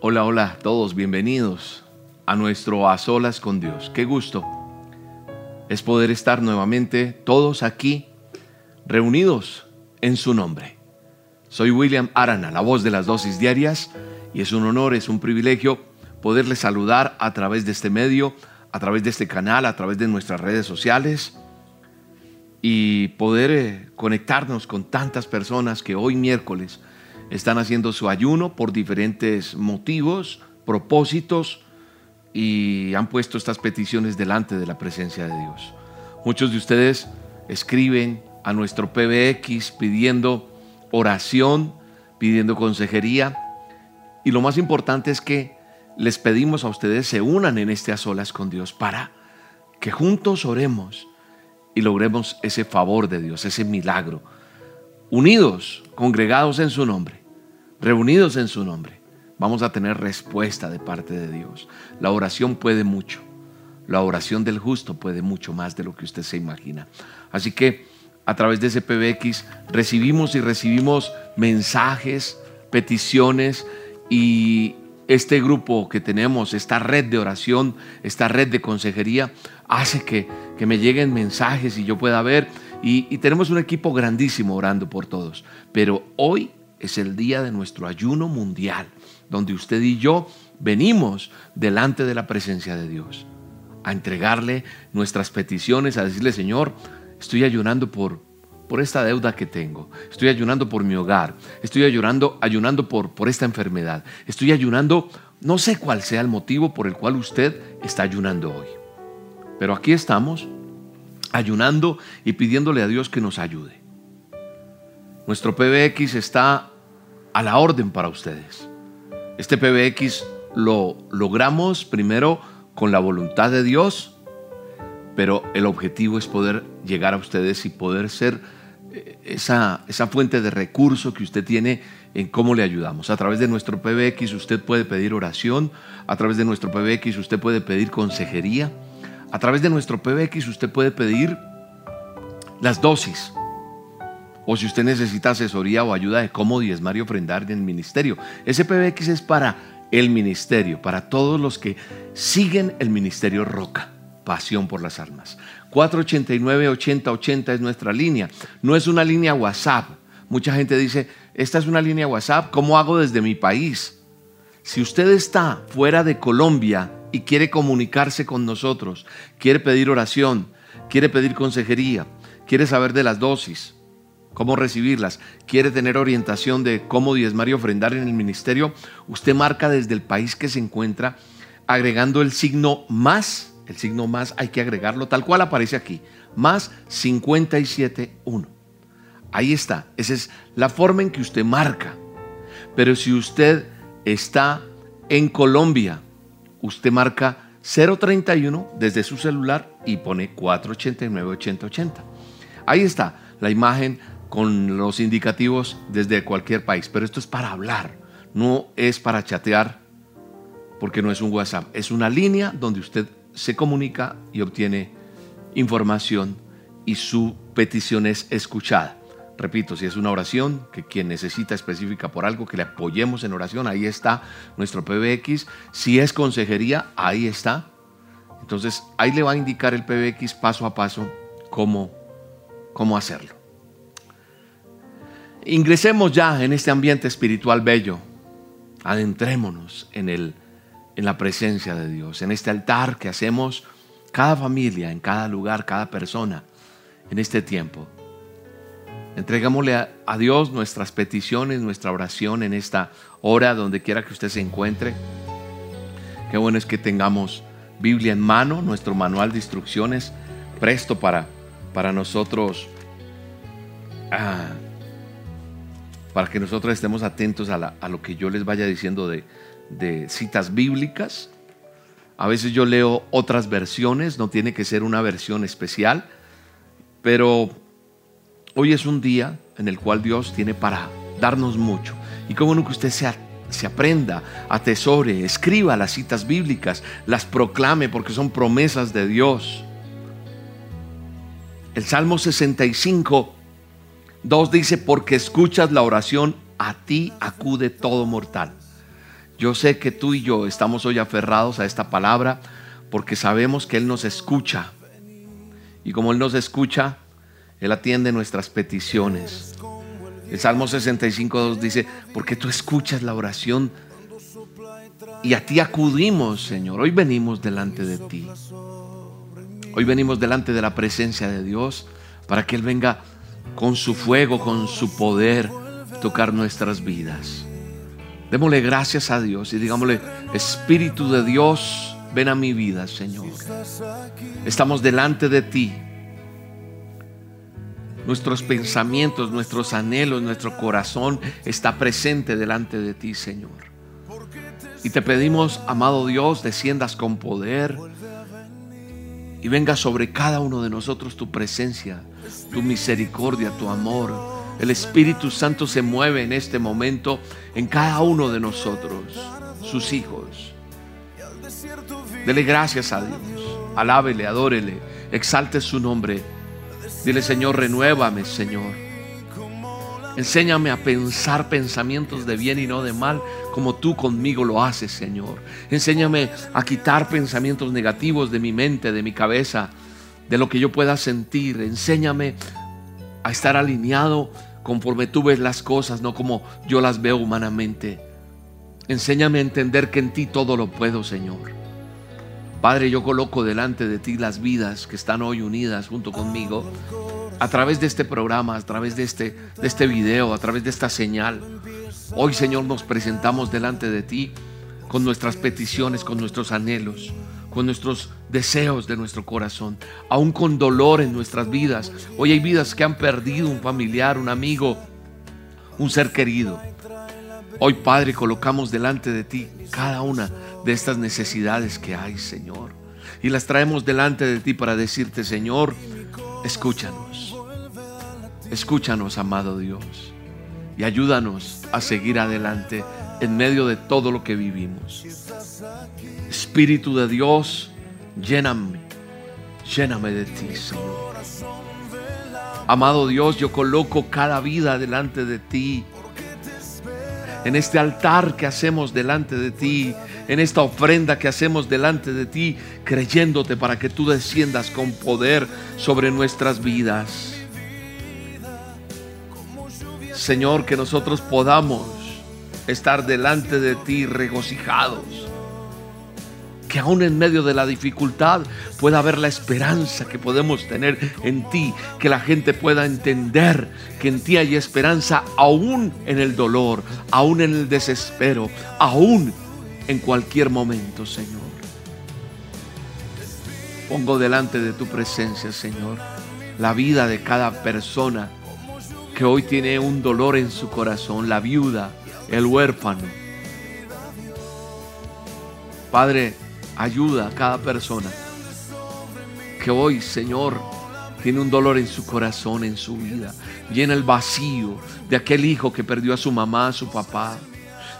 Hola, hola a todos, bienvenidos a nuestro A Solas con Dios. Qué gusto es poder estar nuevamente todos aquí reunidos en su nombre. Soy William Arana, la voz de las dosis diarias, y es un honor, es un privilegio poderles saludar a través de este medio, a través de este canal, a través de nuestras redes sociales y poder eh, conectarnos con tantas personas que hoy miércoles están haciendo su ayuno por diferentes motivos, propósitos y han puesto estas peticiones delante de la presencia de Dios. Muchos de ustedes escriben a nuestro PBX pidiendo oración, pidiendo consejería y lo más importante es que les pedimos a ustedes se unan en este a solas con Dios para que juntos oremos y logremos ese favor de Dios, ese milagro. Unidos, congregados en su nombre reunidos en su nombre, vamos a tener respuesta de parte de Dios. La oración puede mucho. La oración del justo puede mucho más de lo que usted se imagina. Así que a través de ese PBX recibimos y recibimos mensajes, peticiones y este grupo que tenemos, esta red de oración, esta red de consejería, hace que, que me lleguen mensajes y yo pueda ver. Y, tenemos un equipo grandísimo orando por todos. Pero hoy es el día de nuestro ayuno mundial, donde usted y yo venimos delante de la presencia de Dios, a entregarle nuestras peticiones, a decirle, Señor, estoy ayunando por, por esta deuda que tengo, estoy ayunando por mi hogar, estoy ayunando, ayunando por, por esta enfermedad, estoy ayunando, no sé cuál sea el motivo por el cual usted está ayunando hoy. Pero aquí estamos, ayunando y pidiéndole a Dios que nos ayude. Nuestro PBX está a la orden para ustedes. Este PBX lo logramos primero con la voluntad de Dios, pero el objetivo es poder llegar a ustedes y poder ser eh, esa, esa fuente de recurso que usted tiene en cómo le ayudamos. A través de nuestro PBX usted puede pedir oración, a través de nuestro PBX usted puede pedir consejería, a través de nuestro PBX usted puede pedir las dosis o si usted necesita asesoría o ayuda de cómo diezmar y ofrendar en el ministerio. Ese PBX es para el ministerio, para todos los que siguen el ministerio Roca, pasión por las almas. 489-8080 es nuestra línea, no es una línea WhatsApp. Mucha gente dice, esta es una línea WhatsApp, ¿cómo hago desde mi país? Si usted está fuera de Colombia y quiere comunicarse con nosotros, quiere pedir oración, quiere pedir consejería, quiere saber de las dosis, cómo recibirlas, quiere tener orientación de cómo diezmar y ofrendar en el ministerio, usted marca desde el país que se encuentra agregando el signo más, el signo más hay que agregarlo tal cual aparece aquí, más 571. Ahí está, esa es la forma en que usted marca. Pero si usted está en Colombia, usted marca 031 desde su celular y pone 489 8080. Ahí está la imagen con los indicativos desde cualquier país, pero esto es para hablar, no es para chatear, porque no es un WhatsApp, es una línea donde usted se comunica y obtiene información y su petición es escuchada. Repito, si es una oración que quien necesita específica por algo, que le apoyemos en oración, ahí está nuestro PBX. Si es consejería, ahí está. Entonces, ahí le va a indicar el PBX paso a paso cómo, cómo hacerlo. Ingresemos ya en este ambiente espiritual bello. Adentrémonos en, el, en la presencia de Dios, en este altar que hacemos cada familia, en cada lugar, cada persona, en este tiempo. Entregámosle a, Dios nuestras peticiones, nuestra oración en esta hora, donde quiera que usted se encuentre. Qué bueno es que tengamos Biblia en mano, nuestro manual de instrucciones presto para, para nosotros ah, para que nosotros estemos atentos a, lo que yo les vaya diciendo de citas bíblicas. A veces yo leo otras versiones, no tiene que ser una versión especial, pero hoy es un día en el cual Dios tiene para darnos mucho. Y como no que usted se, se aprenda, atesore, escriba las citas bíblicas, las proclame porque son promesas de Dios. El Salmo 65 Dos dice, porque escuchas la oración, a ti acude todo mortal. Yo sé que tú y yo estamos hoy aferrados a esta palabra porque sabemos que Él nos escucha. Y como Él nos escucha, Él atiende nuestras peticiones. El Salmo 65.2 dice, porque tú escuchas la oración y a ti acudimos, Señor. Hoy venimos delante de ti. Hoy venimos delante de la presencia de Dios para que Él venga con su fuego, con su poder, tocar nuestras vidas. Démosle gracias a Dios y digámosle, Espíritu de Dios, ven a mi vida, Señor. Estamos delante de ti. Nuestros pensamientos, nuestros anhelos, nuestro corazón está presente delante de ti, Señor. Y te pedimos, amado Dios, desciendas con poder y venga sobre cada uno de nosotros tu presencia, tu misericordia, tu amor. El Espíritu Santo se mueve en este momento en cada uno de nosotros, sus hijos. Dele gracias a Dios, alábele, adórele, exalte su nombre. Dile, Señor, renuévame, Señor. Enséñame a pensar pensamientos de bien y no de mal, como tú conmigo lo haces, Señor. Enséñame a quitar pensamientos negativos de mi mente, de mi cabeza, de lo que yo pueda sentir. Enséñame a estar alineado conforme tú ves las cosas, no como yo las veo humanamente. Enséñame a entender que en ti todo lo puedo, Señor. Padre, yo coloco delante de ti las vidas que están hoy unidas junto conmigo a través de este programa, a través de este, de este video, a través de esta señal. Hoy, Señor, nos presentamos delante de ti con nuestras peticiones, con nuestros anhelos, con nuestros deseos de nuestro corazón, aún con dolor en nuestras vidas. Hoy hay vidas que han perdido un familiar, un amigo, un ser querido. Hoy, Padre, colocamos delante de ti cada una de estas necesidades que hay, Señor. Y las traemos delante de ti para decirte, Señor, escúchanos. Escúchanos, amado Dios, y ayúdanos a seguir adelante en medio de todo lo que vivimos. Espíritu de Dios, lléname, lléname de ti, Señor. Amado Dios, yo coloco cada vida delante de ti. En este altar que hacemos delante de ti, en esta ofrenda que hacemos delante de ti, creyéndote para que tú desciendas con poder sobre nuestras vidas. Señor, que nosotros podamos estar delante de ti regocijados. Que aún en medio de la dificultad pueda haber la esperanza que podemos tener en ti. Que la gente pueda entender que en ti hay esperanza aún en el dolor, aún en el desespero, aún en cualquier momento, Señor. Pongo delante de tu presencia, Señor, la vida de cada persona que hoy tiene un dolor en su corazón, la viuda, el huérfano. Padre, ayuda a cada persona que hoy, Señor, tiene un dolor en su corazón, en su vida. Llena el vacío de aquel hijo que perdió a su mamá, a su papá.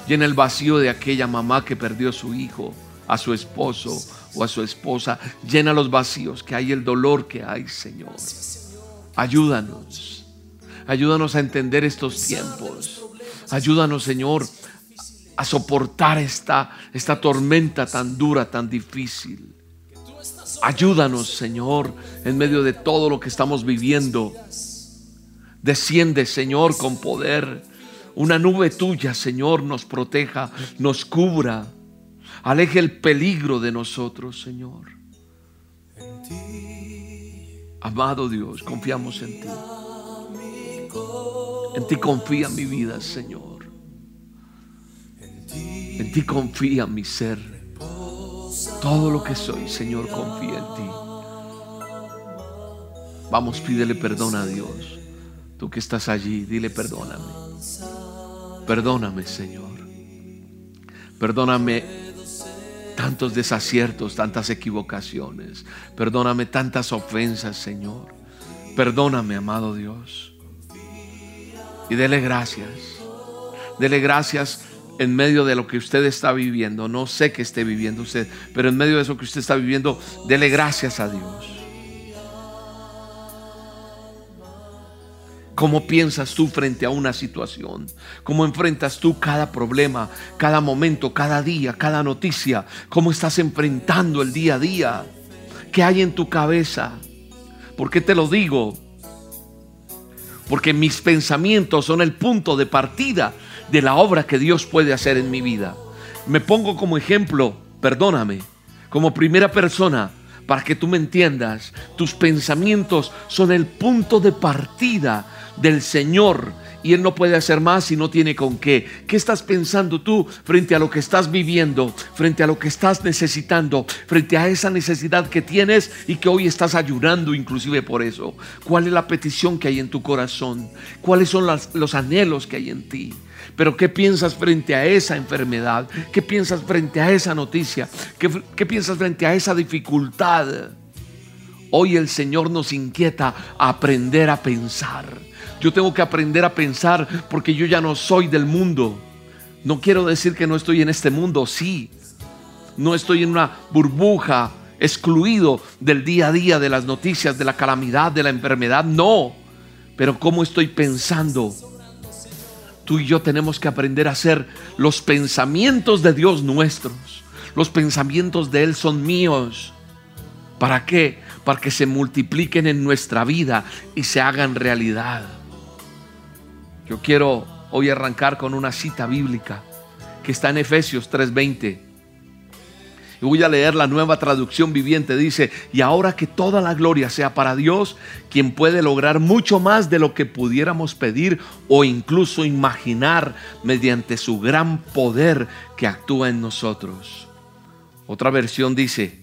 Llena el vacío de aquella mamá que perdió a su hijo, a su esposo o a su esposa. Llena los vacíos que hay, el dolor que hay, Señor. Ayúdanos. Ayúdanos a entender estos tiempos. Ayúdanos, Señor, a soportar esta, esta tormenta tan dura, tan difícil. Ayúdanos, Señor, en medio de todo lo que estamos viviendo. Desciende, Señor, con poder. Una nube tuya, Señor, nos proteja, nos cubra. Aleje el peligro de nosotros, Señor. Amado Dios, confiamos en ti. En ti confía mi vida, Señor. En ti confía mi ser. Todo lo que soy, Señor, confía en ti. Vamos, pídele perdón a Dios. Tú que estás allí, dile perdóname. Perdóname, Señor. Perdóname tantos desaciertos, tantas equivocaciones. Perdóname tantas ofensas, Señor. Perdóname, amado Dios y dele gracias. Dele gracias en medio de lo que usted está viviendo. No sé qué esté viviendo usted, pero en medio de eso que usted está viviendo, dele gracias a Dios. ¿Cómo piensas tú frente a una situación? ¿Cómo enfrentas tú cada problema, cada momento, cada día, cada noticia? ¿Cómo estás enfrentando el día a día? ¿Qué hay en tu cabeza? ¿Por qué te lo digo? Porque mis pensamientos son el punto de partida de la obra que Dios puede hacer en mi vida. Me pongo como ejemplo, perdóname, como primera persona para que tú me entiendas. Tus pensamientos son el punto de partida del Señor y Él no puede hacer más si no tiene con qué. ¿Qué estás pensando tú frente a lo que estás viviendo, frente a lo que estás necesitando, frente a esa necesidad que tienes y que hoy estás ayudando inclusive por eso? ¿Cuál es la petición que hay en tu corazón? ¿Cuáles son los anhelos que hay en ti? Pero ¿qué piensas frente a esa enfermedad? ¿Qué piensas frente a esa noticia? ¿Qué, qué piensas frente a esa dificultad? Hoy el Señor nos inquieta a aprender a pensar. Yo tengo que aprender a pensar porque yo ya no soy del mundo. No quiero decir que no estoy en este mundo, sí. No estoy en una burbuja, excluido del día a día, de las noticias, de la calamidad, de la enfermedad, no. Pero ¿cómo estoy pensando? Tú y yo tenemos que aprender a hacer los pensamientos de Dios nuestros. Los pensamientos de Él son míos. ¿Para qué? para que se multipliquen en nuestra vida y se hagan realidad. Yo quiero hoy arrancar con una cita bíblica que está en Efesios 3:20. Voy a leer la nueva traducción viviente. Dice, y ahora que toda la gloria sea para Dios, quien puede lograr mucho más de lo que pudiéramos pedir o incluso imaginar mediante su gran poder que actúa en nosotros. Otra versión dice,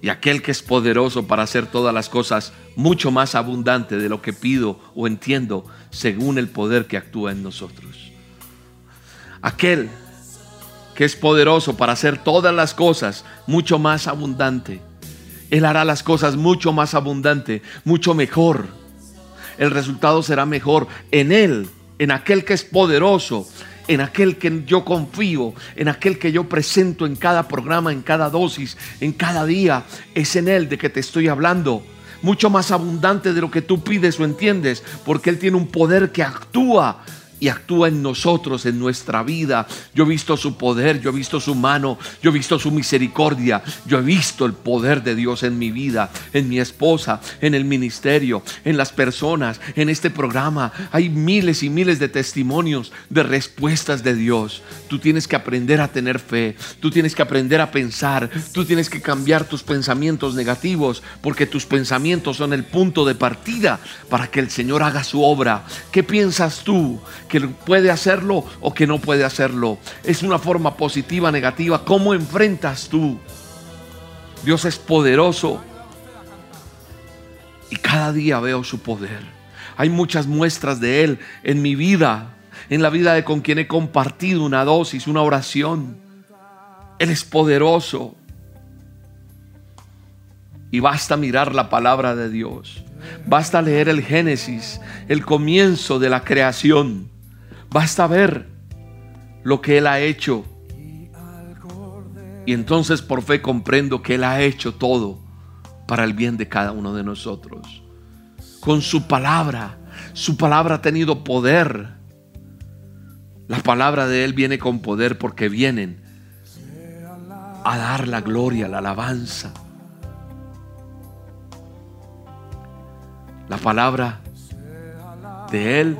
y aquel que es poderoso para hacer todas las cosas mucho más abundante de lo que pido o entiendo según el poder que actúa en nosotros. Aquel que es poderoso para hacer todas las cosas mucho más abundante. Él hará las cosas mucho más abundante, mucho mejor. El resultado será mejor en Él, en aquel que es poderoso, en aquel que yo confío, en aquel que yo presento en cada programa, en cada dosis, en cada día. Es en Él de que te estoy hablando. Mucho más abundante de lo que tú pides o entiendes, porque Él tiene un poder que actúa y actúa en nosotros, en nuestra vida. Yo he visto su poder, yo he visto su mano, yo he visto su misericordia, yo he visto el poder de Dios en mi vida, en mi esposa, en el ministerio, en las personas, en este programa. Hay miles y miles de testimonios de respuestas de Dios. Tú tienes que aprender a tener fe, tú tienes que aprender a pensar, tú tienes que cambiar tus pensamientos negativos, porque tus pensamientos son el punto de partida para que el Señor haga su obra. ¿Qué piensas tú? Que puede hacerlo o que no puede hacerlo. Es una forma positiva, negativa. ¿Cómo enfrentas tú? Dios es poderoso y cada día veo su poder. Hay muchas muestras de Él en mi vida, en la vida de con quien he compartido una dosis, una oración. Él es poderoso. Y basta mirar la palabra de Dios. Basta leer el Génesis, el comienzo de la creación. Basta ver lo que Él ha hecho. Y entonces por fe comprendo que Él ha hecho todo para el bien de cada uno de nosotros. Con su palabra, su palabra ha tenido poder. La palabra de Él viene con poder porque vienen a dar la gloria, la alabanza. La palabra de Él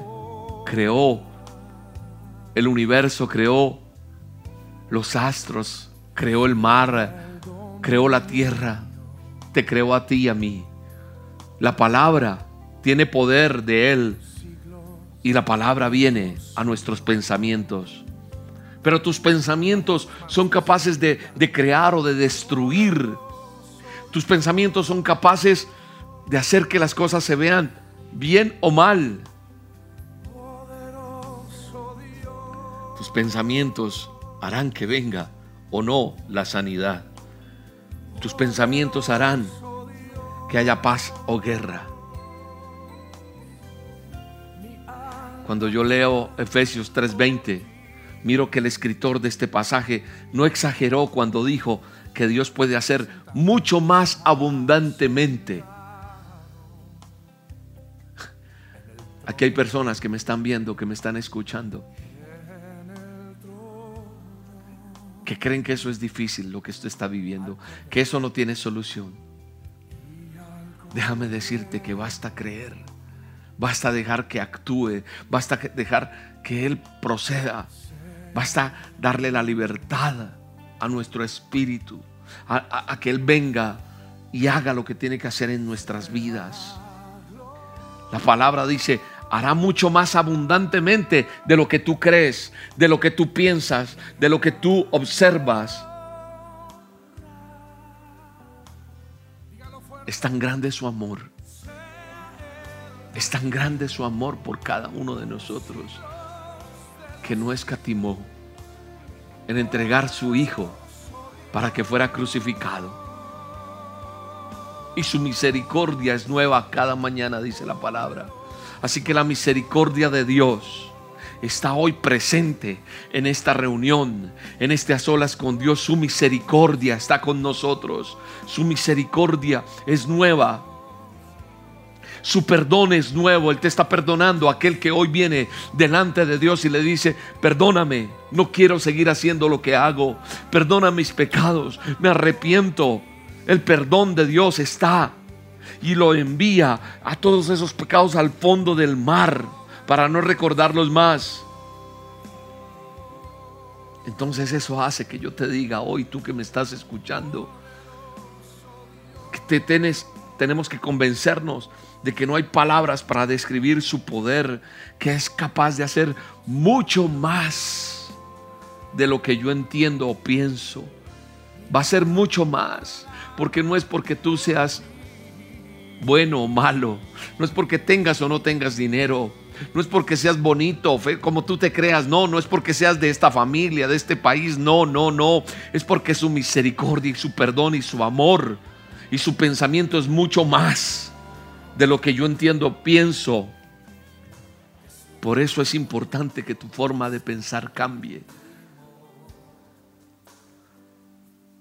creó el universo, creó los astros, creó el mar, creó la tierra, te creó a ti y a mí. La palabra tiene poder de Él y la palabra viene a nuestros pensamientos. Pero tus pensamientos son capaces de, de crear o de destruir. Tus pensamientos son capaces de hacer que las cosas se vean bien o mal. Tus pensamientos harán que venga o no la sanidad. Tus pensamientos harán que haya paz o guerra. Cuando yo leo Efesios 3:20, miro que el escritor de este pasaje no exageró cuando dijo que Dios puede hacer mucho más abundantemente Aquí hay personas que me están viendo, que me están escuchando, que creen que eso es difícil, lo que usted está viviendo, que eso no tiene solución. Déjame decirte que basta creer, basta dejar que actúe, basta dejar que Él proceda, basta darle la libertad a nuestro espíritu, a, que Él venga y haga lo que tiene que hacer en nuestras vidas. La palabra dice, hará mucho más abundantemente de lo que tú crees, de lo que tú piensas, de lo que tú observas. Es tan grande su amor. Es tan grande su amor por cada uno de nosotros que no escatimó en entregar su Hijo para que fuera crucificado. Y su misericordia es nueva cada mañana, dice la palabra. Así que la misericordia de Dios está hoy presente en esta reunión, en este a con Dios. Su misericordia está con nosotros. Su misericordia es nueva. Su perdón es nuevo. Él te está perdonando. Aquel que hoy viene delante de Dios y le dice, perdóname, no quiero seguir haciendo lo que hago. Perdona mis pecados. Me arrepiento. El perdón de Dios está y lo envía a todos esos pecados al fondo del mar para no recordarlos más. Entonces eso hace que yo te diga hoy, tú que me estás escuchando, que te tenemos que convencernos de que no hay palabras para describir su poder, que es capaz de hacer mucho más de lo que yo entiendo o pienso. Va a ser mucho más, porque no es porque tú seas bueno o malo. No es porque tengas o no tengas dinero. No es porque seas bonito, como tú te creas. No, no es porque seas de esta familia, de este país. No, no, no. Es porque su misericordia y su perdón y su amor y su pensamiento es mucho más de lo que yo entiendo, pienso. Por eso es importante que tu forma de pensar cambie.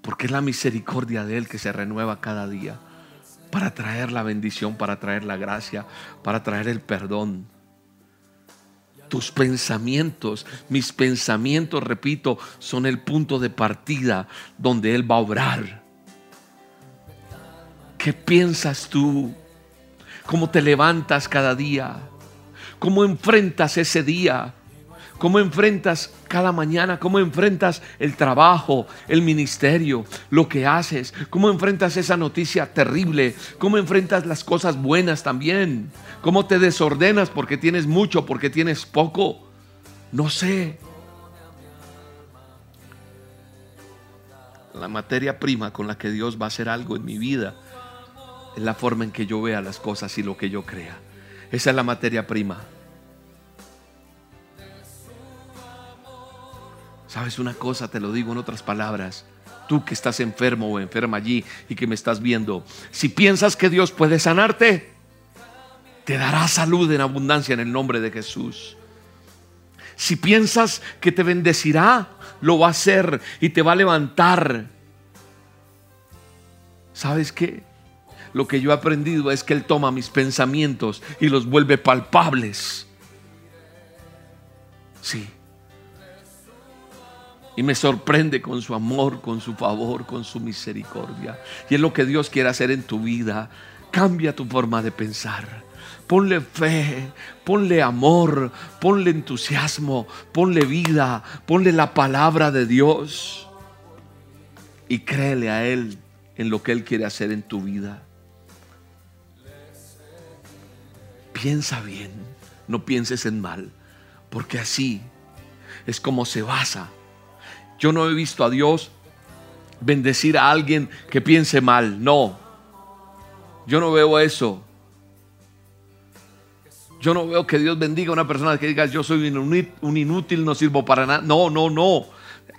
Porque es la misericordia de Él que se renueva cada día para traer la bendición, para traer la gracia, para traer el perdón. Tus pensamientos, mis pensamientos, repito, son el punto de partida donde Él va a obrar. ¿Qué piensas tú? ¿Cómo te levantas cada día? ¿Cómo enfrentas ese día? ¿Cómo enfrentas cada mañana? ¿Cómo enfrentas el trabajo, el ministerio, lo que haces? ¿Cómo enfrentas esa noticia terrible? ¿Cómo enfrentas las cosas buenas también? ¿Cómo te desordenas porque tienes mucho, porque tienes poco? No sé. La materia prima con la que Dios va a hacer algo en mi vida es la forma en que yo vea las cosas y lo que yo crea. Esa es la materia prima. ¿Sabes una cosa? Te lo digo en otras palabras. Tú que estás enfermo o enferma allí y que me estás viendo, si piensas que Dios puede sanarte, te dará salud en abundancia en el nombre de Jesús. Si piensas que te bendecirá, lo va a hacer y te va a levantar. ¿Sabes qué? Lo que yo he aprendido es que Él toma mis pensamientos y los vuelve palpables. Sí y me sorprende con su amor, con su favor, con su misericordia. Y es lo que Dios quiere hacer en tu vida. Cambia tu forma de pensar. Ponle fe, ponle amor, ponle entusiasmo, ponle vida, ponle la palabra de Dios. Y créele a Él en lo que Él quiere hacer en tu vida. Piensa bien, no pienses en mal, porque así es como se basa yo no he visto a Dios bendecir a alguien que piense mal. No. Yo no veo eso. Yo no veo que Dios bendiga a una persona que diga yo soy un inútil, no sirvo para nada. No, no, no.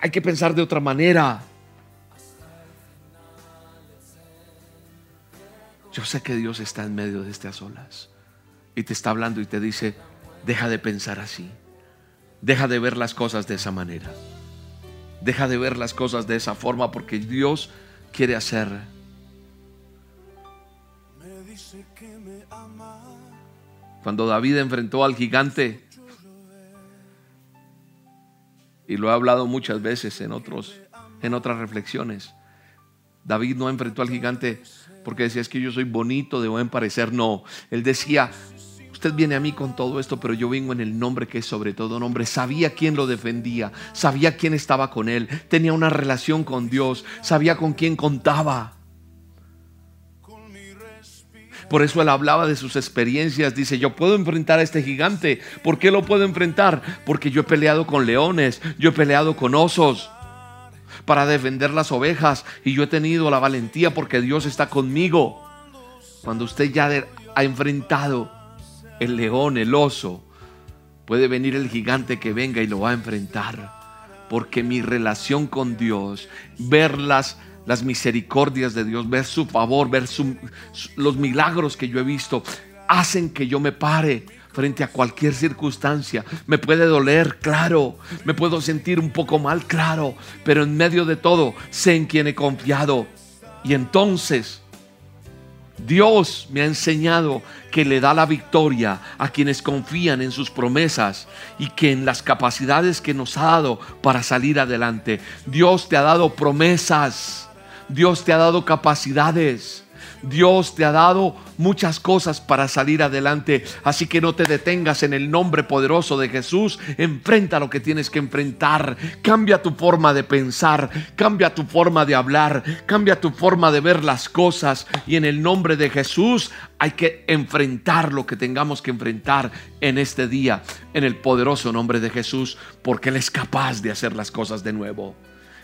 Hay que pensar de otra manera. Yo sé que Dios está en medio de estas olas y te está hablando y te dice, deja de pensar así. Deja de ver las cosas de esa manera. Deja de ver las cosas de esa forma porque Dios quiere hacer. Cuando David enfrentó al gigante, y lo he hablado muchas veces en, otros, en otras reflexiones, David no enfrentó al gigante porque decía es que yo soy bonito, de buen parecer. No, él decía, usted viene a mí con todo esto, pero yo vengo en el nombre que es sobre todo nombre. Sabía quién lo defendía, sabía quién estaba con él, tenía una relación con Dios, sabía con quién contaba. Por eso él hablaba de sus experiencias. Dice, yo puedo enfrentar a este gigante. ¿Por qué lo puedo enfrentar? Porque yo he peleado con leones, yo he peleado con osos para defender las ovejas y yo he tenido la valentía porque Dios está conmigo. Cuando usted ya ha enfrentado el león, el oso, puede venir el gigante que venga y lo va a enfrentar. Porque mi relación con Dios, ver las, las misericordias de Dios, ver su favor, ver los milagros que yo he visto, hacen que yo me pare frente a cualquier circunstancia. Me puede doler, claro. Me puedo sentir un poco mal, claro. Pero en medio de todo, sé en quien he confiado. Y entonces, Dios me ha enseñado que le da la victoria a quienes confían en sus promesas y que en las capacidades que nos ha dado para salir adelante. Dios te ha dado promesas. Dios te ha dado capacidades. Dios te ha dado muchas cosas para salir adelante. Así que no te detengas en el nombre poderoso de Jesús. Enfrenta lo que tienes que enfrentar. Cambia tu forma de pensar. Cambia tu forma de hablar. Cambia tu forma de ver las cosas. Y en el nombre de Jesús hay que enfrentar lo que tengamos que enfrentar en este día. En el poderoso nombre de Jesús. Porque Él es capaz de hacer las cosas de nuevo.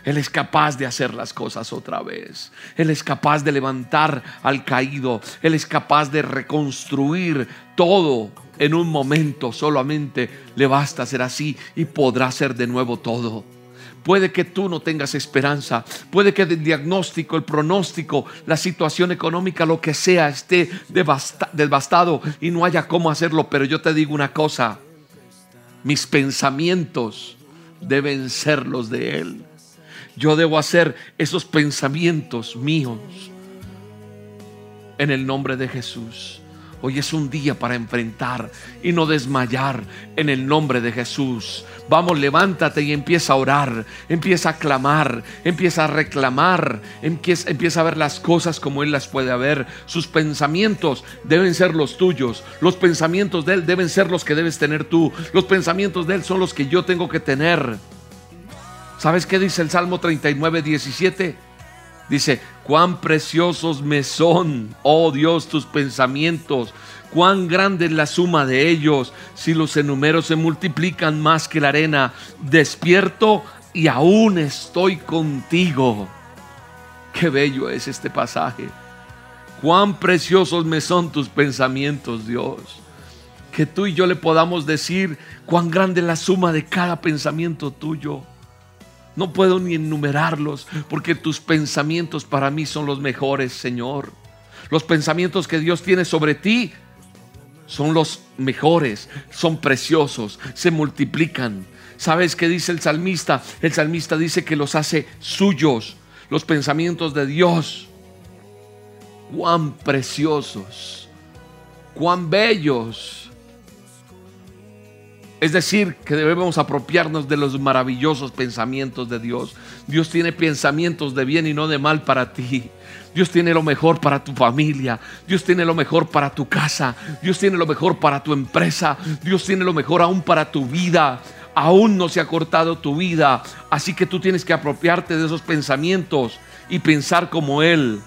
Él es capaz de hacer las cosas otra vez. Él es capaz de levantar al caído. Él es capaz de reconstruir todo en un momento. Solamente le basta ser así y podrá hacer de nuevo todo. Puede que tú no tengas esperanza, puede que el diagnóstico, el pronóstico, la situación económica, lo que sea, esté devastado y no haya cómo hacerlo, pero yo te digo una cosa, mis pensamientos deben ser los de Él. Yo debo hacer esos pensamientos míos en el nombre de Jesús. Hoy es un día para enfrentar y no desmayar en el nombre de Jesús. Vamos, levántate y empieza a orar, empieza a clamar, empieza a reclamar, empieza, a ver las cosas como Él las puede ver. Sus pensamientos deben ser los tuyos, los pensamientos de Él deben ser los que debes tener tú, los pensamientos de Él son los que yo tengo que tener. ¿Sabes qué dice el Salmo 39, 17? Dice, cuán preciosos me son, oh Dios, tus pensamientos, cuán grande es la suma de ellos, si los enumeros se multiplican más que la arena, despierto y aún estoy contigo. Qué bello es este pasaje. Cuán preciosos me son tus pensamientos, Dios. Que tú y yo le podamos decir cuán grande es la suma de cada pensamiento tuyo. No puedo ni enumerarlos porque tus pensamientos para mí son los mejores, Señor. Los pensamientos que Dios tiene sobre ti son los mejores, son preciosos, se multiplican. ¿Sabes qué dice el salmista? El salmista dice que los hace suyos, los pensamientos de Dios. Cuán preciosos, cuán bellos es decir, que debemos apropiarnos de los maravillosos pensamientos de Dios. Dios tiene pensamientos de bien y no de mal para ti. Dios tiene lo mejor para tu familia. Dios tiene lo mejor para tu casa. Dios tiene lo mejor para tu empresa. Dios tiene lo mejor aún para tu vida. Aún no se ha cortado tu vida. Así que tú tienes que apropiarte de esos pensamientos y pensar como Él.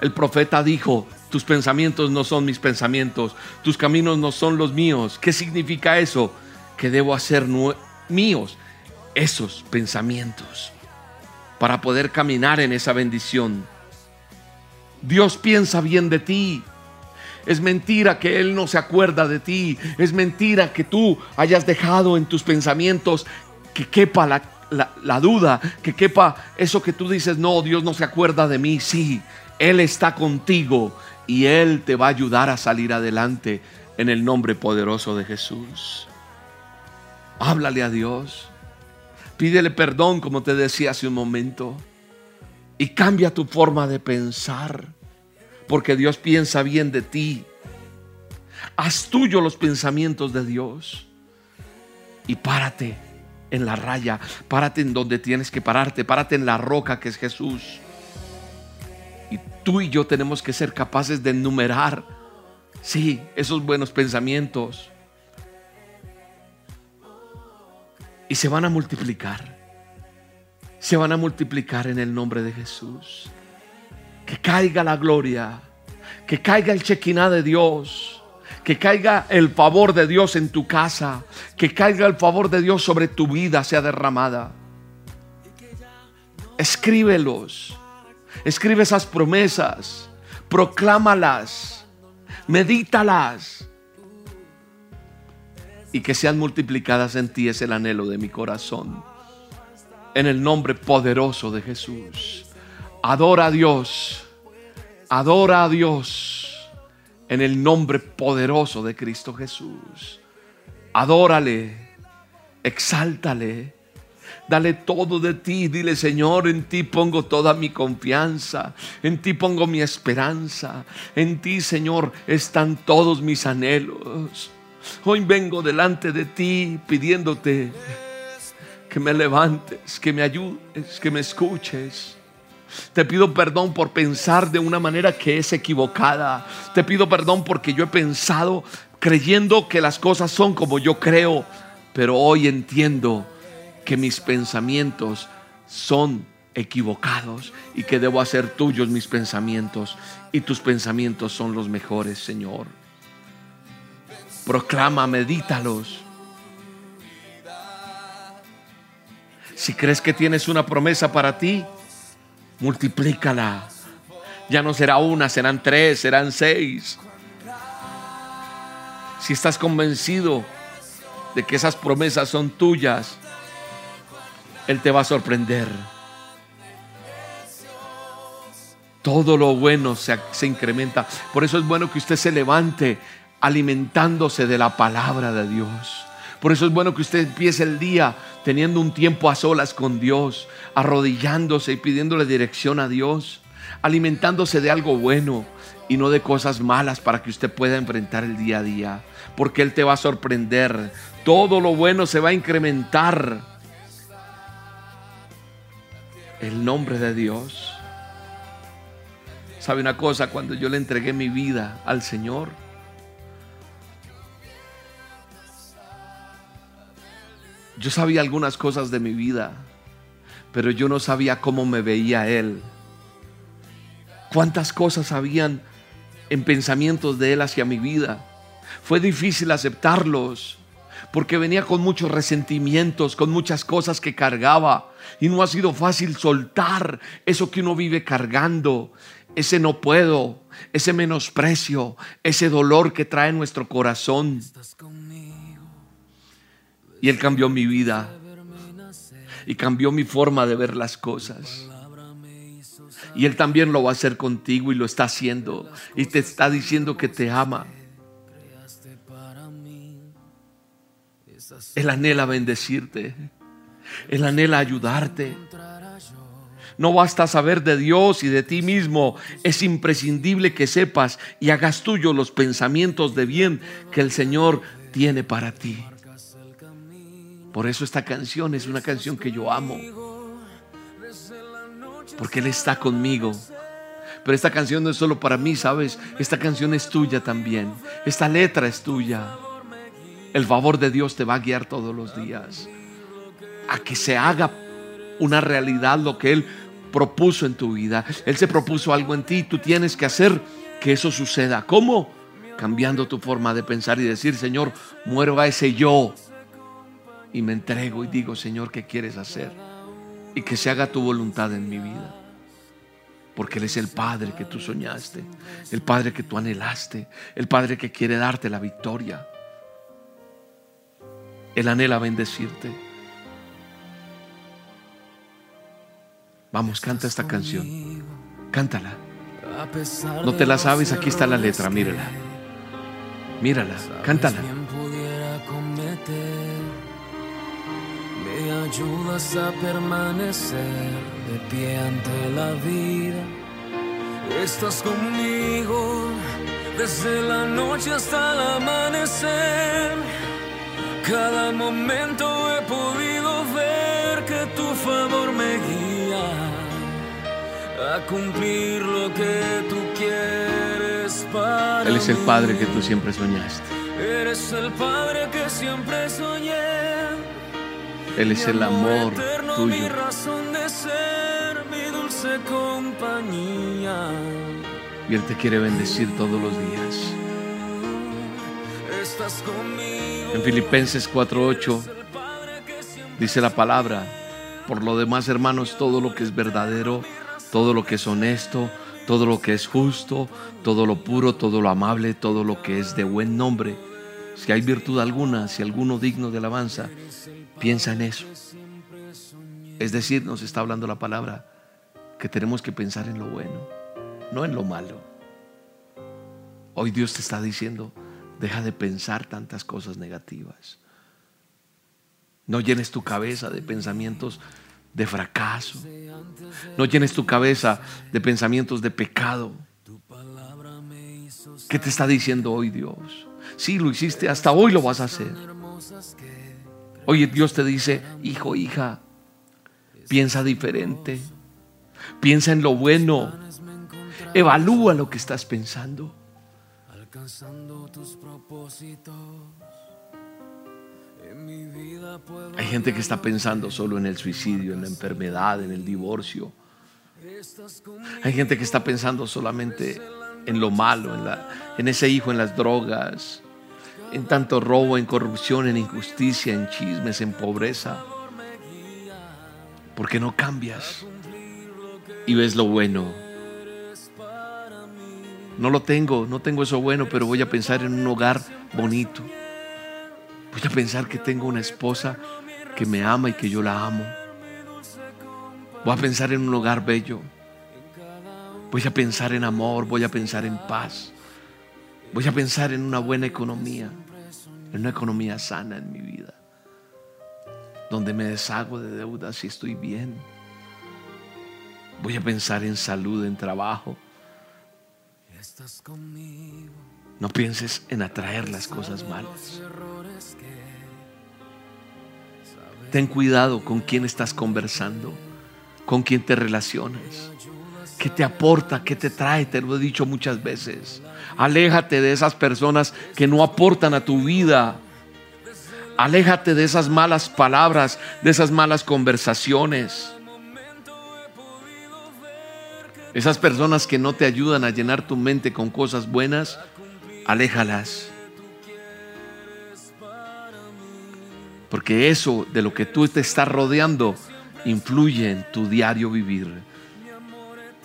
El profeta dijo, tus pensamientos no son mis pensamientos, tus caminos no son los míos. ¿Qué significa eso? Que debo hacer míos esos pensamientos para poder caminar en esa bendición. Dios piensa bien de ti. Es mentira que Él no se acuerda de ti. Es mentira que tú hayas dejado en tus pensamientos que quepa la, la, duda, que quepa eso que tú dices, no, Dios no se acuerda de mí. Sí, Él está contigo y Él te va a ayudar a salir adelante en el nombre poderoso de Jesús. Háblale a Dios. Pídele perdón, como te decía hace un momento. Y cambia tu forma de pensar. Porque Dios piensa bien de ti. Haz tuyo los pensamientos de Dios. Y párate en la raya, párate en donde tienes que pararte, párate en la roca que es Jesús. Y tú y yo tenemos que ser capaces de enumerar, sí, esos buenos pensamientos. Y se van a multiplicar. Se van a multiplicar en el nombre de Jesús. Que caiga la gloria, que caiga el chequiná de Dios que caiga el favor de Dios en tu casa, que caiga el favor de Dios sobre tu vida, sea derramada. Escríbelos, escribe esas promesas, proclámalas, medítalas y que sean multiplicadas en ti es el anhelo de mi corazón. En el nombre poderoso de Jesús. Adora a Dios. Adora a Dios en el nombre poderoso de Cristo Jesús. Adórale, exáltale, dale todo de ti. Dile, Señor, en ti pongo toda mi confianza, en ti pongo mi esperanza, en ti, Señor, están todos mis anhelos. Hoy vengo delante de ti pidiéndote que me levantes, que me ayudes, que me escuches. Te pido perdón por pensar de una manera que es equivocada. Te pido perdón porque yo he pensado creyendo que las cosas son como yo creo. Pero hoy entiendo que mis pensamientos son equivocados y que debo hacer tuyos mis pensamientos. Y tus pensamientos son los mejores, Señor. Proclama, medítalos. Si crees que tienes una promesa para ti, multiplícala. Ya no será una, serán tres, serán seis. Si estás convencido de que esas promesas son tuyas, Él te va a sorprender. Todo lo bueno se, se, incrementa. Por eso es bueno que usted se levante alimentándose de la palabra de Dios. Por eso es bueno que usted empiece el día teniendo un tiempo a solas con Dios, arrodillándose y pidiéndole dirección a Dios, alimentándose de algo bueno y no de cosas malas para que usted pueda enfrentar el día a día. Porque Él te va a sorprender. Todo lo bueno se va a incrementar. El nombre de Dios. ¿Sabe una cosa? Cuando yo le entregué mi vida al Señor, Yo sabía algunas cosas de mi vida, pero yo no sabía cómo me veía Él. Cuántas cosas habían en pensamientos de Él hacia mi vida. Fue difícil aceptarlos porque venía con muchos resentimientos, con muchas cosas que cargaba. Y no ha sido fácil soltar eso que uno vive cargando, ese no puedo, ese menosprecio, ese dolor que trae nuestro corazón. Y Él cambió mi vida y cambió mi forma de ver las cosas. Y Él también lo va a hacer contigo y lo está haciendo. Y te está diciendo que te ama. Él anhela bendecirte. Él anhela ayudarte. No basta saber de Dios y de ti mismo. Es imprescindible que sepas y hagas tuyo los pensamientos de bien que el Señor tiene para ti. Por eso esta canción es una canción que yo amo. Porque Él está conmigo. Pero esta canción no es solo para mí, ¿sabes? Esta canción es tuya también. Esta letra es tuya. El favor de Dios te va a guiar todos los días. A que se haga una realidad lo que Él propuso en tu vida. Él se propuso algo en ti. Tú tienes que hacer que eso suceda. ¿Cómo? Cambiando tu forma de pensar y decir, Señor, muero a ese yo y me entrego y digo, Señor, ¿qué quieres hacer? Y que se haga tu voluntad en mi vida. Porque Él es el Padre que tú soñaste, el Padre que tú anhelaste, el Padre que quiere darte la victoria. Él anhela bendecirte. Vamos, canta esta canción. Cántala. No te la sabes, aquí está la letra, mírala. Mírala, cántala ayudas a permanecer de pie ante la vida. Estás conmigo, desde la noche hasta el amanecer. Cada momento he podido ver que tu favor me guía a cumplir lo que tú quieres para Él es el. Padre que tú siempre soñaste. Eres el padre que siempre soñé. Él es el amor eterno, tuyo. Mi razón de ser, mi dulce compañía. Y Él te quiere bendecir todos los días. Estás conmigo. En Filipenses 4:8 El padre que siempre dice la palabra, por lo demás hermanos, todo lo que es verdadero, todo lo que es honesto, todo lo que es justo, todo lo puro, todo lo amable, todo lo que es de buen nombre, si hay virtud alguna, si alguno digno de alabanza, piensa en eso. Es decir, nos está hablando la palabra que tenemos que pensar en lo bueno, no en lo malo. Hoy Dios te está diciendo, deja de pensar tantas cosas negativas. No llenes tu cabeza de pensamientos de fracaso. No llenes tu cabeza de pensamientos de pecado. ¿Qué te está diciendo hoy Dios? Sí, lo hiciste, hasta hoy lo vas a hacer. Oye, Dios te dice, hijo, hija, piensa diferente. Piensa en lo bueno. Evalúa lo que estás pensando. Alcanzando tus propósitos. En mi vida puedo Hay gente que está pensando solo en el suicidio, en la enfermedad, en el divorcio. Hay gente que está pensando solamente en lo malo, en, la- en ese hijo, en las drogas, en tanto robo, en corrupción, en injusticia, en chismes, en pobreza. Porque no cambias y ves lo bueno. No lo tengo, no tengo eso bueno, pero voy a pensar en un hogar bonito. Voy a pensar que tengo una esposa que me ama y que yo la amo. Voy a pensar en un hogar bello. Voy a pensar en amor, voy a pensar en paz. Voy a pensar en una buena economía, en una economía sana en mi vida, donde me deshago de deudas y estoy bien. Voy a pensar en salud, en trabajo. No pienses en atraer las cosas malas. Ten cuidado con quién estás conversando, con quién te relacionas, qué te aporta, qué te trae, te lo he dicho muchas veces. Aléjate de esas personas que no aportan a tu vida. Aléjate de esas malas palabras, de esas malas conversaciones. Esas personas que no te ayudan a llenar tu mente con cosas buenas, aléjalas. Porque eso de lo que tú te estás rodeando influye en tu diario vivir.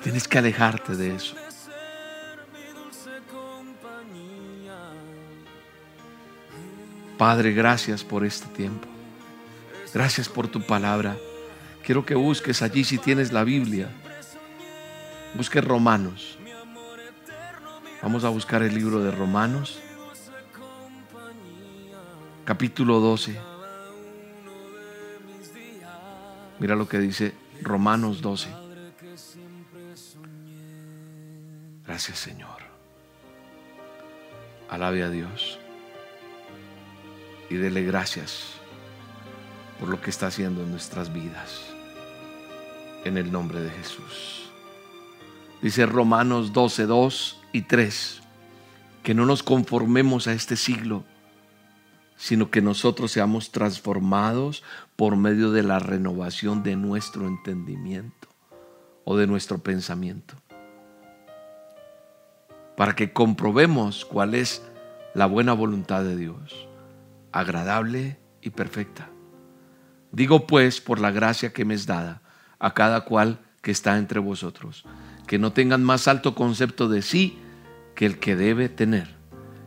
Tienes que alejarte de eso. Padre, gracias por este tiempo. Gracias por tu palabra. Quiero que busques allí si tienes la Biblia. Busque Romanos. Vamos a buscar el libro de Romanos. Capítulo 12. Mira lo que dice Romanos 12. Gracias Señor. Alabe a Dios. Y dele gracias por lo que está haciendo en nuestras vidas. En el nombre de Jesús. Dice Romanos 12, 2 y 3. Que no nos conformemos a este siglo sino que nosotros seamos transformados por medio de la renovación de nuestro entendimiento o de nuestro pensamiento. Para que comprobemos cuál es la buena voluntad de Dios, agradable y perfecta. Digo pues, por la gracia que me es dada a cada cual que está entre vosotros, que no tengan más alto concepto de sí que el que debe tener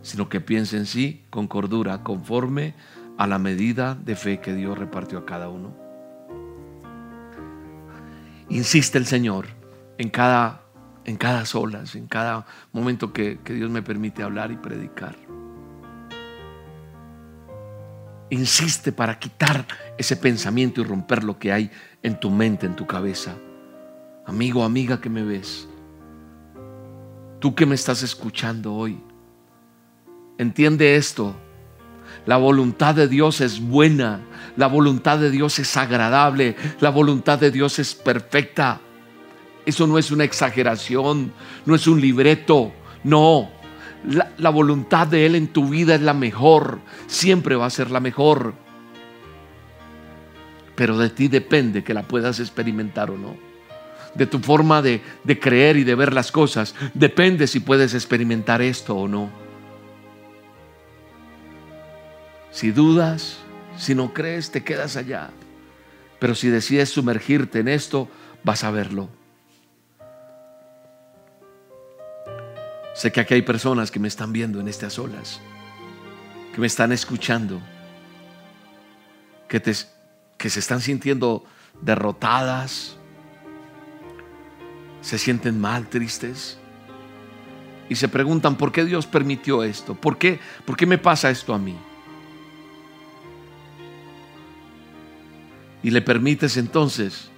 sino que piense en sí con cordura, conforme a la medida de fe que Dios repartió a cada uno. Insiste el Señor en cada, en cada solas, en cada momento que, que Dios me permite hablar y predicar. Insiste para quitar ese pensamiento y romper lo que hay en tu mente, en tu cabeza. Amigo, amiga que me ves, tú que me estás escuchando hoy, entiende esto. La voluntad de Dios es buena, la voluntad de Dios es agradable, la voluntad de Dios es perfecta. Eso no es una exageración, no es un libreto, no. La, la, voluntad de Él en tu vida es la mejor, siempre va a ser la mejor. Pero de ti depende que la puedas experimentar o no. De tu forma de, de creer y de ver las cosas, depende si puedes experimentar esto o no. Si dudas, si no crees, te quedas allá. Pero si decides sumergirte en esto, vas a verlo. Sé que aquí hay personas que me están viendo en estas olas, que me están escuchando, que, te, que se están sintiendo derrotadas, se sienten mal, tristes, y se preguntan, ¿por qué Dios permitió esto? ¿Por qué, ¿Por qué me pasa esto a mí? Y le permites entonces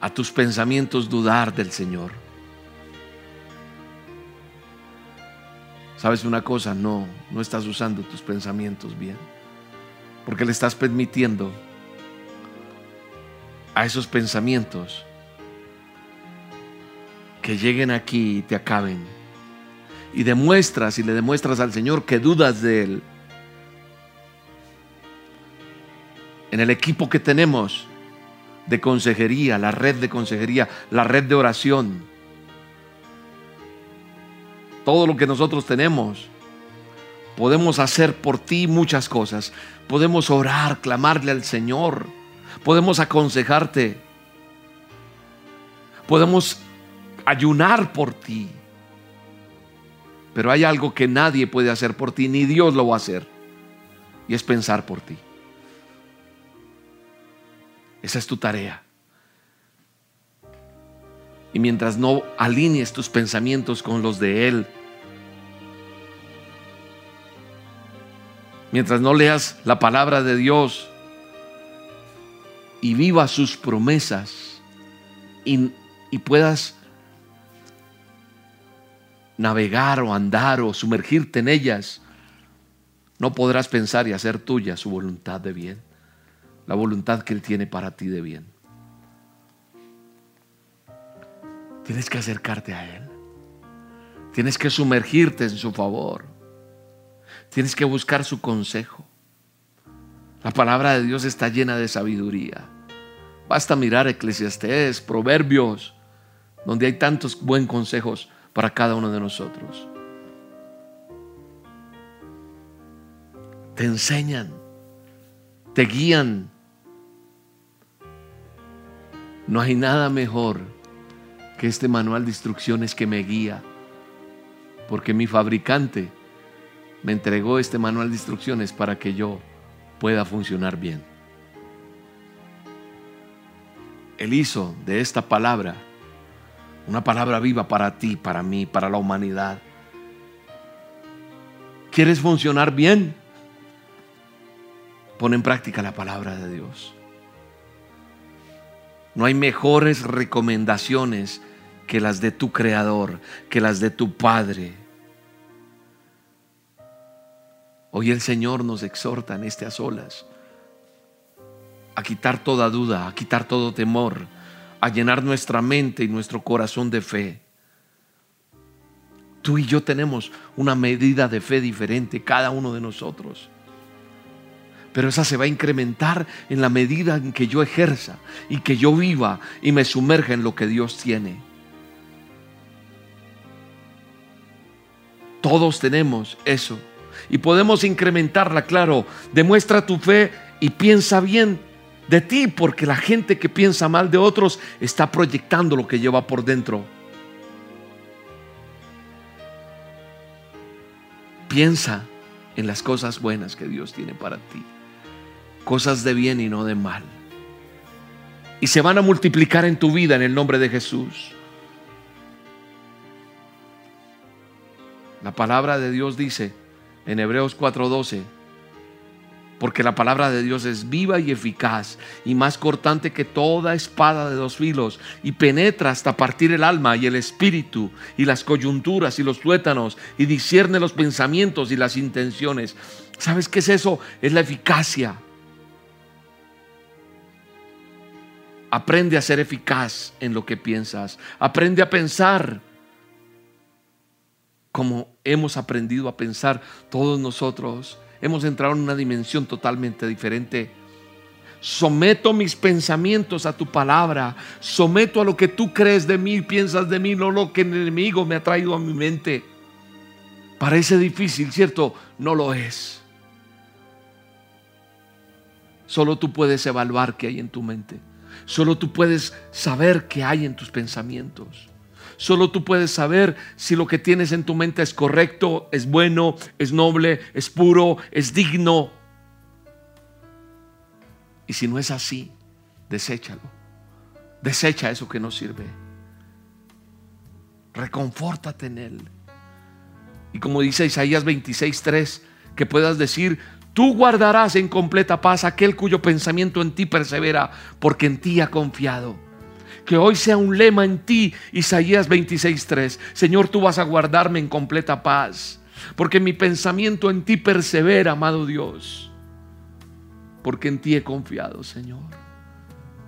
a tus pensamientos dudar del Señor. ¿Sabes una cosa? No, no estás usando tus pensamientos bien. Porque le estás permitiendo a esos pensamientos que lleguen aquí y te acaben. Y demuestras y le demuestras al Señor que dudas de Él en el equipo que tenemos de consejería, la red de consejería, la red de oración, todo lo que nosotros tenemos, podemos hacer por ti muchas cosas. Podemos orar, clamarle al Señor, podemos aconsejarte, podemos ayunar por ti. Pero hay algo que nadie puede hacer por ti, ni Dios lo va a hacer, y es pensar por ti. Esa es tu tarea. Y mientras no alinees tus pensamientos con los de Él, mientras no leas la palabra de Dios y vivas sus promesas y, y puedas navegar o andar o sumergirte en ellas, no podrás pensar y hacer tuya su voluntad de bien la voluntad que Él tiene para ti de bien. Tienes que acercarte a Él. Tienes que sumergirte en su favor. Tienes que buscar su consejo. La palabra de Dios está llena de sabiduría. Basta mirar Eclesiastés, Proverbios, donde hay tantos buenos consejos para cada uno de nosotros. Te enseñan, te guían, no hay nada mejor que este manual de instrucciones que me guía, porque mi fabricante me entregó este manual de instrucciones para que yo pueda funcionar bien. Él hizo de esta palabra una palabra viva para ti, para mí, para la humanidad. ¿Quieres funcionar bien? Pon en práctica la palabra de Dios. No hay mejores recomendaciones que las de tu Creador, que las de tu Padre. Hoy el Señor nos exhorta en estas olas a quitar toda duda, a quitar todo temor, a llenar nuestra mente y nuestro corazón de fe. Tú y yo tenemos una medida de fe diferente, cada uno de nosotros pero esa se va a incrementar en la medida en que yo ejerza y que yo viva y me sumerja en lo que Dios tiene. Todos tenemos eso y podemos incrementarla, claro. Demuestra tu fe y piensa bien de ti, porque la gente que piensa mal de otros está proyectando lo que lleva por dentro. Piensa en las cosas buenas que Dios tiene para ti cosas de bien y no de mal. Y se van a multiplicar en tu vida en el nombre de Jesús. La palabra de Dios dice en Hebreos 4:12 porque la palabra de Dios es viva y eficaz y más cortante que toda espada de dos filos y penetra hasta partir el alma y el espíritu y las coyunturas y los tuétanos y discierne los pensamientos y las intenciones. ¿Sabes qué es eso? Es la eficacia. Aprende a ser eficaz en lo que piensas. Aprende a pensar como hemos aprendido a pensar todos nosotros hemos entrado en una dimensión totalmente diferente. Someto mis pensamientos a tu palabra. Someto a lo que tú crees de mí, piensas de mí, no lo que el enemigo me ha traído a mi mente. Parece difícil, ¿cierto? No lo es. Solo tú puedes evaluar qué hay en tu mente. Solo tú puedes saber qué hay en tus pensamientos. Solo tú puedes saber si lo que tienes en tu mente es correcto, es bueno, es noble, es puro, es digno. Y si no es así, deséchalo. Desecha eso que no sirve. Reconfórtate en él. Y como dice Isaías 26:3, que puedas decir, tú guardarás en completa paz aquel cuyo pensamiento en ti persevera, porque en ti ha confiado que hoy sea un lema en ti, Isaías 26:3. Señor, tú vas a guardarme en completa paz, porque mi pensamiento en ti persevera, amado Dios, porque en ti he confiado, Señor.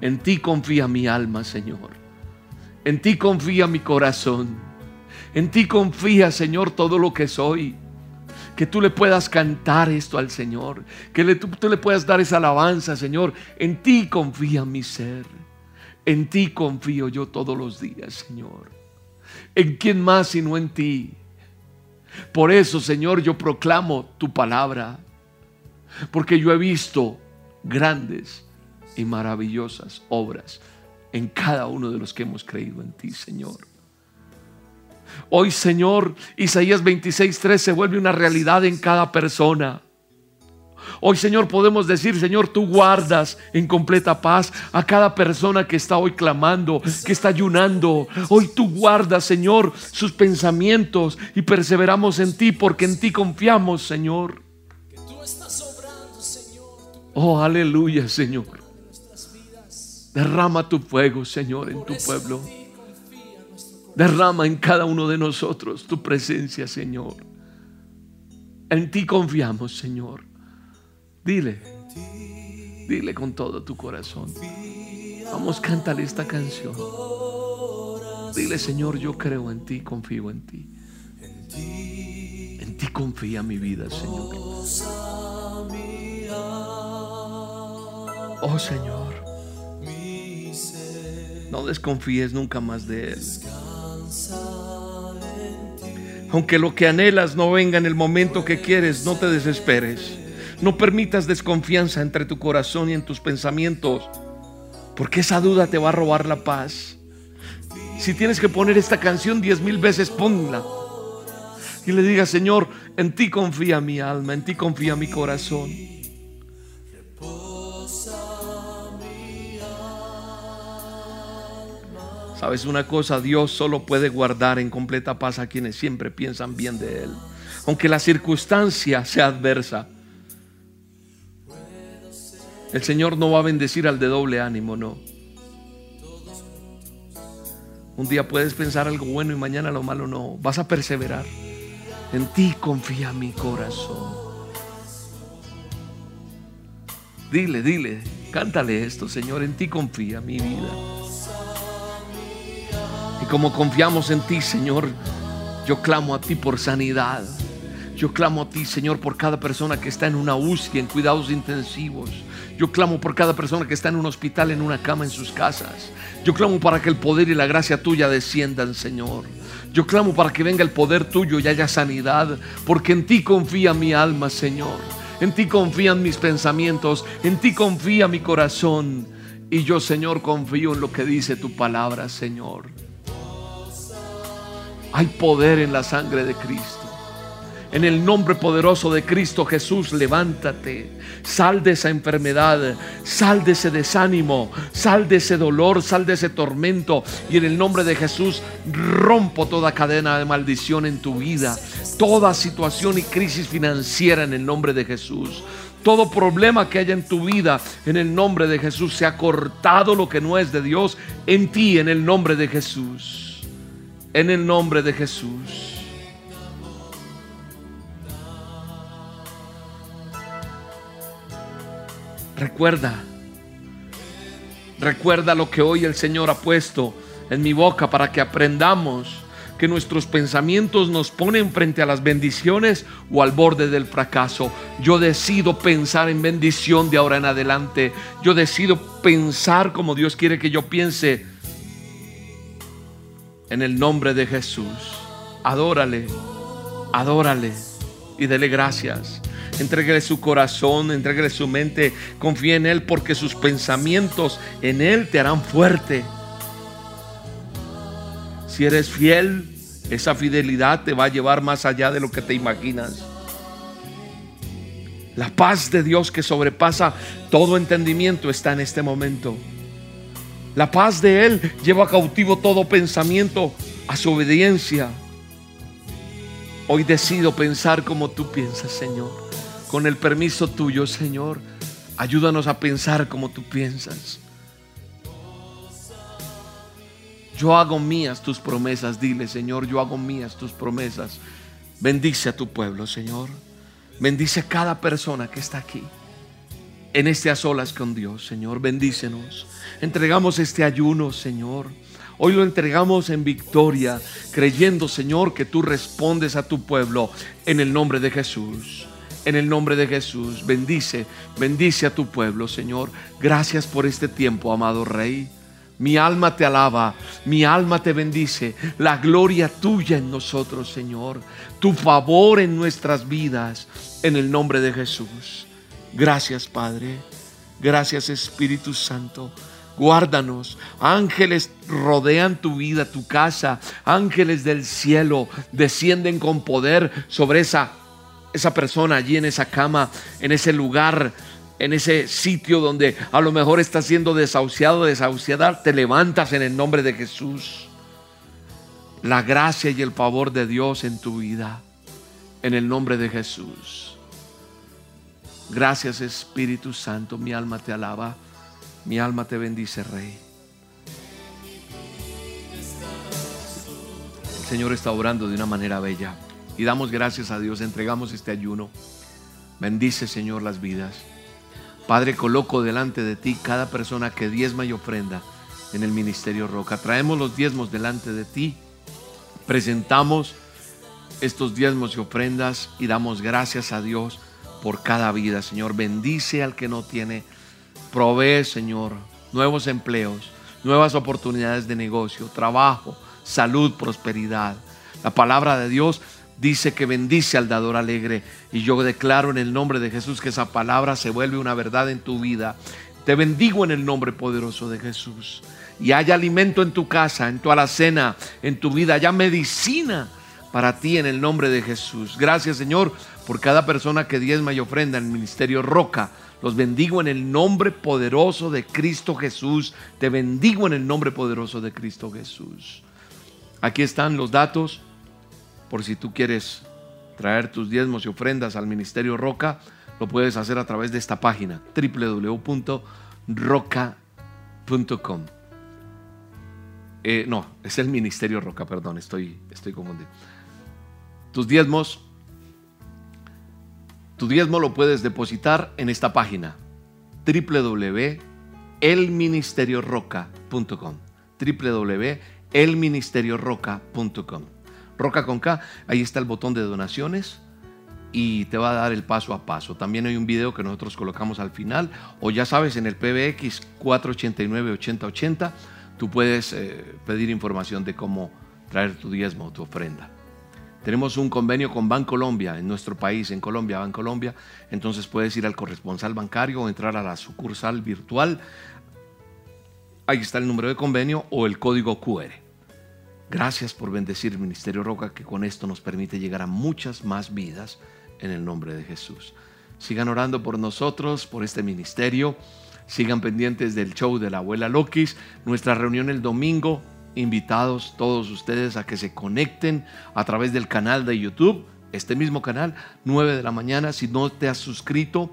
En ti confía mi alma, Señor. En ti confía mi corazón. En ti confía, Señor, todo lo que soy. Que tú le puedas cantar esto al Señor. Que le, tú, tú le puedas dar esa alabanza, Señor. En ti confía mi ser. En ti confío yo todos los días, Señor. ¿En quién más sino en ti? Por eso, Señor, yo proclamo tu palabra. Porque yo he visto grandes y maravillosas obras en cada uno de los que hemos creído en ti, Señor. Hoy, Señor, Isaías 26:3 se vuelve una realidad en cada persona. Hoy, Señor, podemos decir, Señor, tú guardas en completa paz a cada persona que está hoy clamando, que está ayunando. Hoy tú guardas, Señor, sus pensamientos y perseveramos en ti porque en ti confiamos, Señor. Oh, aleluya, Señor. Derrama tu fuego, Señor, en tu pueblo. Derrama en cada uno de nosotros tu presencia, Señor. En ti confiamos, Señor. Dile, dile con todo tu corazón. Vamos, cántale esta canción. Dile, Señor, yo creo en ti, confío en ti. En ti confía mi vida, Señor. Oh Señor, no desconfíes nunca más de Él. Aunque lo que anhelas no venga en el momento que quieres, no te desesperes. No permitas desconfianza entre tu corazón y en tus pensamientos, porque esa duda te va a robar la paz. Si tienes que poner esta canción diez mil veces, ponla. Y le diga, Señor, en ti confía mi alma, en ti confía mi corazón. Sabes una cosa, Dios solo puede guardar en completa paz a quienes siempre piensan bien de Él. Aunque la circunstancia sea adversa, el Señor no va a bendecir al de doble ánimo, no. Un día puedes pensar algo bueno y mañana lo malo no. Vas a perseverar. En ti confía mi corazón. Dile, dile, cántale esto, Señor, en ti confía mi vida. Y como confiamos en ti, Señor, yo clamo a ti por sanidad. Yo clamo a ti, Señor, por cada persona que está en una UCI, en cuidados intensivos. Yo clamo por cada persona que está en un hospital, en una cama, en sus casas. Yo clamo para que el poder y la gracia tuya desciendan, Señor. Yo clamo para que venga el poder tuyo y haya sanidad, porque en ti confía mi alma, Señor. En ti confían mis pensamientos, en ti confía mi corazón. Y yo, Señor, confío en lo que dice tu palabra, Señor. Hay poder en la sangre de Cristo. En el nombre poderoso de Cristo Jesús, levántate. Sal de esa enfermedad, sal de ese desánimo, sal de ese dolor, sal de ese tormento. Y en el nombre de Jesús, rompo toda cadena de maldición en tu vida, toda situación y crisis financiera en el nombre de Jesús todo problema que haya en tu vida, en el nombre de Jesús, se ha cortado lo que no es de Dios en ti, en el nombre de Jesús. En el nombre de Jesús. Recuerda, recuerda lo que hoy el Señor ha puesto en mi boca para que aprendamos que nuestros pensamientos nos ponen frente a las bendiciones o al borde del fracaso. Yo decido pensar en bendición de ahora en adelante. Yo decido pensar como Dios quiere que yo piense. En el nombre de Jesús. Adórale, adórale y dele gracias. Entréguele su corazón, entréguele su mente, confía en Él porque sus pensamientos en Él te harán fuerte. Si eres fiel, esa fidelidad te va a llevar más allá de lo que te imaginas. La paz de Dios que sobrepasa todo entendimiento está en este momento. La paz de Él lleva cautivo todo pensamiento a su obediencia. Hoy decido pensar como tú piensas, Señor. Con el permiso tuyo, Señor, ayúdanos a pensar como tú piensas. Yo hago mías tus promesas. Dile, Señor, yo hago mías tus promesas. Bendice a tu pueblo, Señor. Bendice a cada persona que está aquí. En este a solas con Dios, Señor. Bendícenos. Entregamos este ayuno, Señor. Hoy lo entregamos en victoria, creyendo, Señor, que tú respondes a tu pueblo en el nombre de Jesús. En el nombre de Jesús, bendice, bendice a tu pueblo, Señor. Gracias por este tiempo, amado Rey. Mi alma te alaba, mi alma te bendice. La gloria tuya en nosotros, Señor. Tu favor en nuestras vidas, en el nombre de Jesús. Gracias, Padre. Gracias, Espíritu Santo. Guárdanos. Ángeles rodean tu vida, tu casa. Ángeles del cielo descienden con poder sobre esa, esa persona allí en esa cama, en ese lugar en ese sitio donde a lo mejor estás siendo desahuciado, desahuciada, te levantas en el nombre de Jesús. La gracia y el favor de Dios en tu vida, en el nombre de Jesús. Gracias Espíritu Santo, mi alma te alaba, mi alma te bendice, Rey. El Señor está orando de una manera bella y damos gracias a Dios, entregamos este ayuno. Bendice, Señor, las vidas. Padre, coloco delante de ti cada persona que diezma y ofrenda en el Ministerio Roca. Traemos los diezmos delante de ti, presentamos estos diezmos y ofrendas y damos gracias a Dios por cada vida, Señor. Bendice al que no tiene, provee, Señor, nuevos empleos, nuevas oportunidades de negocio, trabajo, salud, prosperidad. La palabra de Dios dice que bendice al dador alegre. Y yo declaro en el nombre de Jesús que esa palabra se vuelve una verdad en tu vida. Te bendigo en el nombre poderoso de Jesús. Y haya alimento en tu casa, en tu alacena, en tu vida, haya medicina para ti en el nombre de Jesús. Gracias Señor por cada persona que diezma y ofrenda en el ministerio Roca. Los bendigo en el nombre poderoso de Cristo Jesús. Te bendigo en el nombre poderoso de Cristo Jesús. Aquí están los datos por si tú quieres traer tus diezmos y ofrendas al Ministerio Roca, lo puedes hacer a través de esta página www.roca.com. Eh, no, es el Ministerio Roca, perdón, estoy, estoy confundido. Tus diezmos, tu diezmo lo puedes depositar en esta página www.elministerioroca.com www.elministerioroca.com Roca con K, ahí está el botón de donaciones y te va a dar el paso a paso. También hay un video que nosotros colocamos al final o ya sabes en el PBX 489-8080 tú puedes eh, pedir información de cómo traer tu diezmo tu ofrenda. Tenemos un convenio con Bancolombia en nuestro país, en Colombia, Bancolombia. Entonces puedes ir al corresponsal bancario o entrar a la sucursal virtual. Ahí está el número de convenio o el código QR. Gracias por bendecir Ministerio Roca que con esto nos permite llegar a muchas más vidas en el nombre de Jesús. Sigan orando por nosotros, por este ministerio. Sigan pendientes del show de la abuela Lokis, nuestra reunión el domingo. Invitados todos ustedes a que se conecten a través del canal de YouTube, este mismo canal, 9 de la mañana. Si no te has suscrito,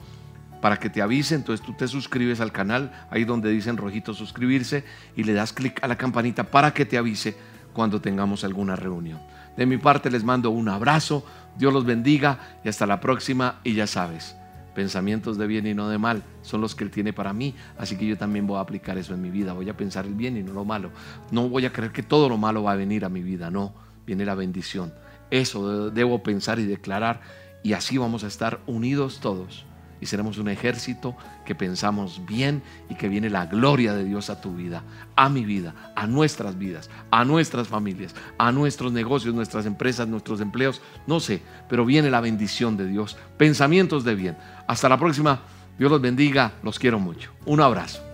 para que te avise. Entonces tú te suscribes al canal, ahí donde dicen rojito suscribirse, y le das clic a la campanita para que te avise cuando tengamos alguna reunión. De mi parte les mando un abrazo, Dios los bendiga y hasta la próxima y ya sabes, pensamientos de bien y no de mal son los que Él tiene para mí, así que yo también voy a aplicar eso en mi vida, voy a pensar el bien y no lo malo. No voy a creer que todo lo malo va a venir a mi vida, no, viene la bendición. Eso debo pensar y declarar y así vamos a estar unidos todos y seremos un ejército que pensamos bien y que viene la gloria de Dios a tu vida, a mi vida, a nuestras vidas, a nuestras familias, a nuestros negocios, nuestras empresas, nuestros empleos, no sé, pero viene la bendición de Dios, pensamientos de bien. Hasta la próxima, Dios los bendiga, los quiero mucho. Un abrazo.